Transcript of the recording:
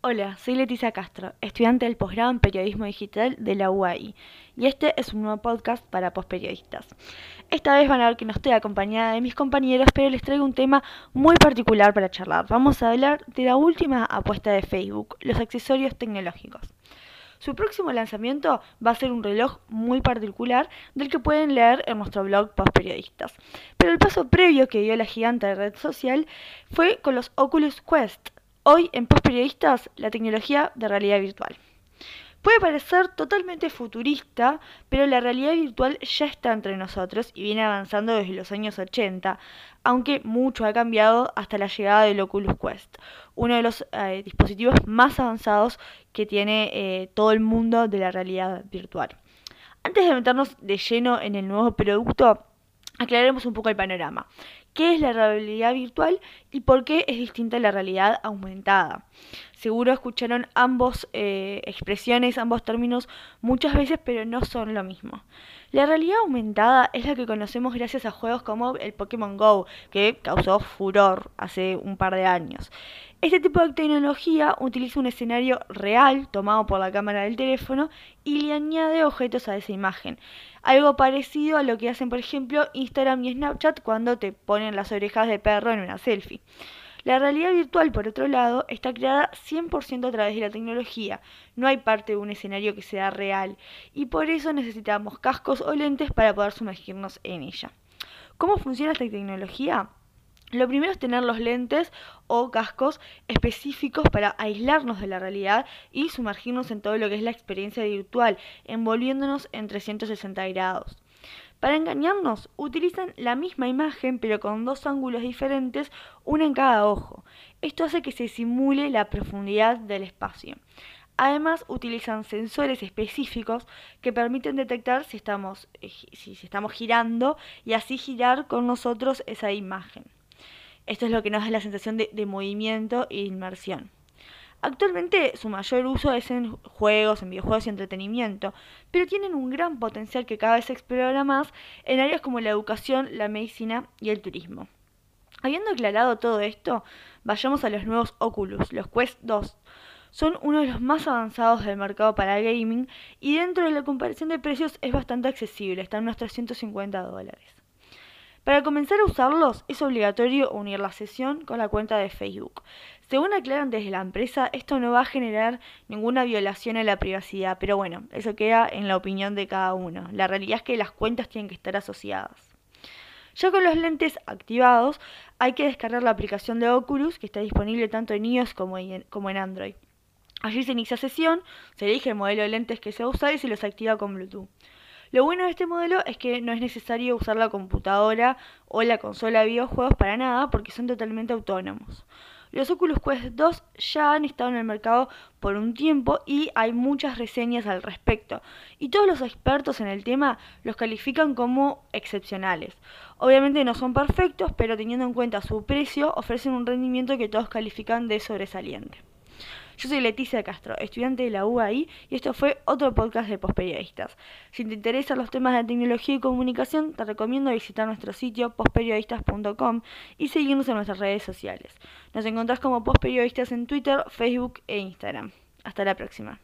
Hola, soy Leticia Castro, estudiante del posgrado en Periodismo Digital de la UAI, y este es un nuevo podcast para posperiodistas. Esta vez van a ver que no estoy acompañada de mis compañeros, pero les traigo un tema muy particular para charlar. Vamos a hablar de la última apuesta de Facebook, los accesorios tecnológicos. Su próximo lanzamiento va a ser un reloj muy particular del que pueden leer en nuestro blog Postperiodistas. Pero el paso previo que dio la gigante red social fue con los Oculus Quest, Hoy en Post Periodistas, la tecnología de realidad virtual. Puede parecer totalmente futurista, pero la realidad virtual ya está entre nosotros y viene avanzando desde los años 80, aunque mucho ha cambiado hasta la llegada del Oculus Quest, uno de los eh, dispositivos más avanzados que tiene eh, todo el mundo de la realidad virtual. Antes de meternos de lleno en el nuevo producto, aclaremos un poco el panorama qué es la realidad virtual y por qué es distinta a la realidad aumentada. Seguro escucharon ambos eh, expresiones, ambos términos muchas veces, pero no son lo mismo. La realidad aumentada es la que conocemos gracias a juegos como el Pokémon Go, que causó furor hace un par de años. Este tipo de tecnología utiliza un escenario real tomado por la cámara del teléfono y le añade objetos a esa imagen. Algo parecido a lo que hacen, por ejemplo, Instagram y Snapchat cuando te ponen las orejas de perro en una selfie. La realidad virtual, por otro lado, está creada 100% a través de la tecnología. No hay parte de un escenario que sea real y por eso necesitamos cascos o lentes para poder sumergirnos en ella. ¿Cómo funciona esta tecnología? Lo primero es tener los lentes o cascos específicos para aislarnos de la realidad y sumergirnos en todo lo que es la experiencia virtual, envolviéndonos en 360 grados. Para engañarnos, utilizan la misma imagen pero con dos ángulos diferentes, uno en cada ojo. Esto hace que se simule la profundidad del espacio. Además, utilizan sensores específicos que permiten detectar si estamos, eh, si estamos girando y así girar con nosotros esa imagen. Esto es lo que nos da la sensación de, movimiento e inmersión. Actualmente su mayor uso es en juegos, en videojuegos y entretenimiento, pero tienen un gran potencial que cada vez se explora más en áreas como la educación, la medicina y el turismo. Habiendo aclarado todo esto, vayamos a los nuevos Oculus, los Quest 2. Son uno de los más avanzados del mercado para gaming y dentro de la comparación de precios es bastante accesible, están unos 350 dólares. Para comenzar a usarlos es obligatorio unir la sesión con la cuenta de Facebook. Según aclaran desde la empresa, esto no va a generar ninguna violación a la privacidad, pero bueno, eso queda en la opinión de cada uno. La realidad es que las cuentas tienen que estar asociadas. Ya con los lentes activados, hay que descargar la aplicación de Oculus, que está disponible tanto en iOS como en, Android. Allí se inicia sesión, se elige el modelo de lentes que se va a usar y se los activa con Bluetooth. Lo bueno de este modelo es que no es necesario usar la computadora o la consola de videojuegos para nada porque son totalmente autónomos. Los Oculus Quest 2 ya han estado en el mercado por un tiempo y hay muchas reseñas al respecto. Y todos los expertos en el tema los califican como excepcionales. Obviamente no son perfectos, pero teniendo en cuenta su precio ofrecen un rendimiento que todos califican de sobresaliente. Yo soy Leticia Castro, estudiante de la UAI, y esto fue otro podcast de Postperiodistas. Si te interesan los temas de tecnología y comunicación, te recomiendo visitar nuestro sitio postperiodistas.com y seguirnos en nuestras redes sociales. Nos encontrás como Postperiodistas en Twitter, Facebook e Instagram. Hasta la próxima.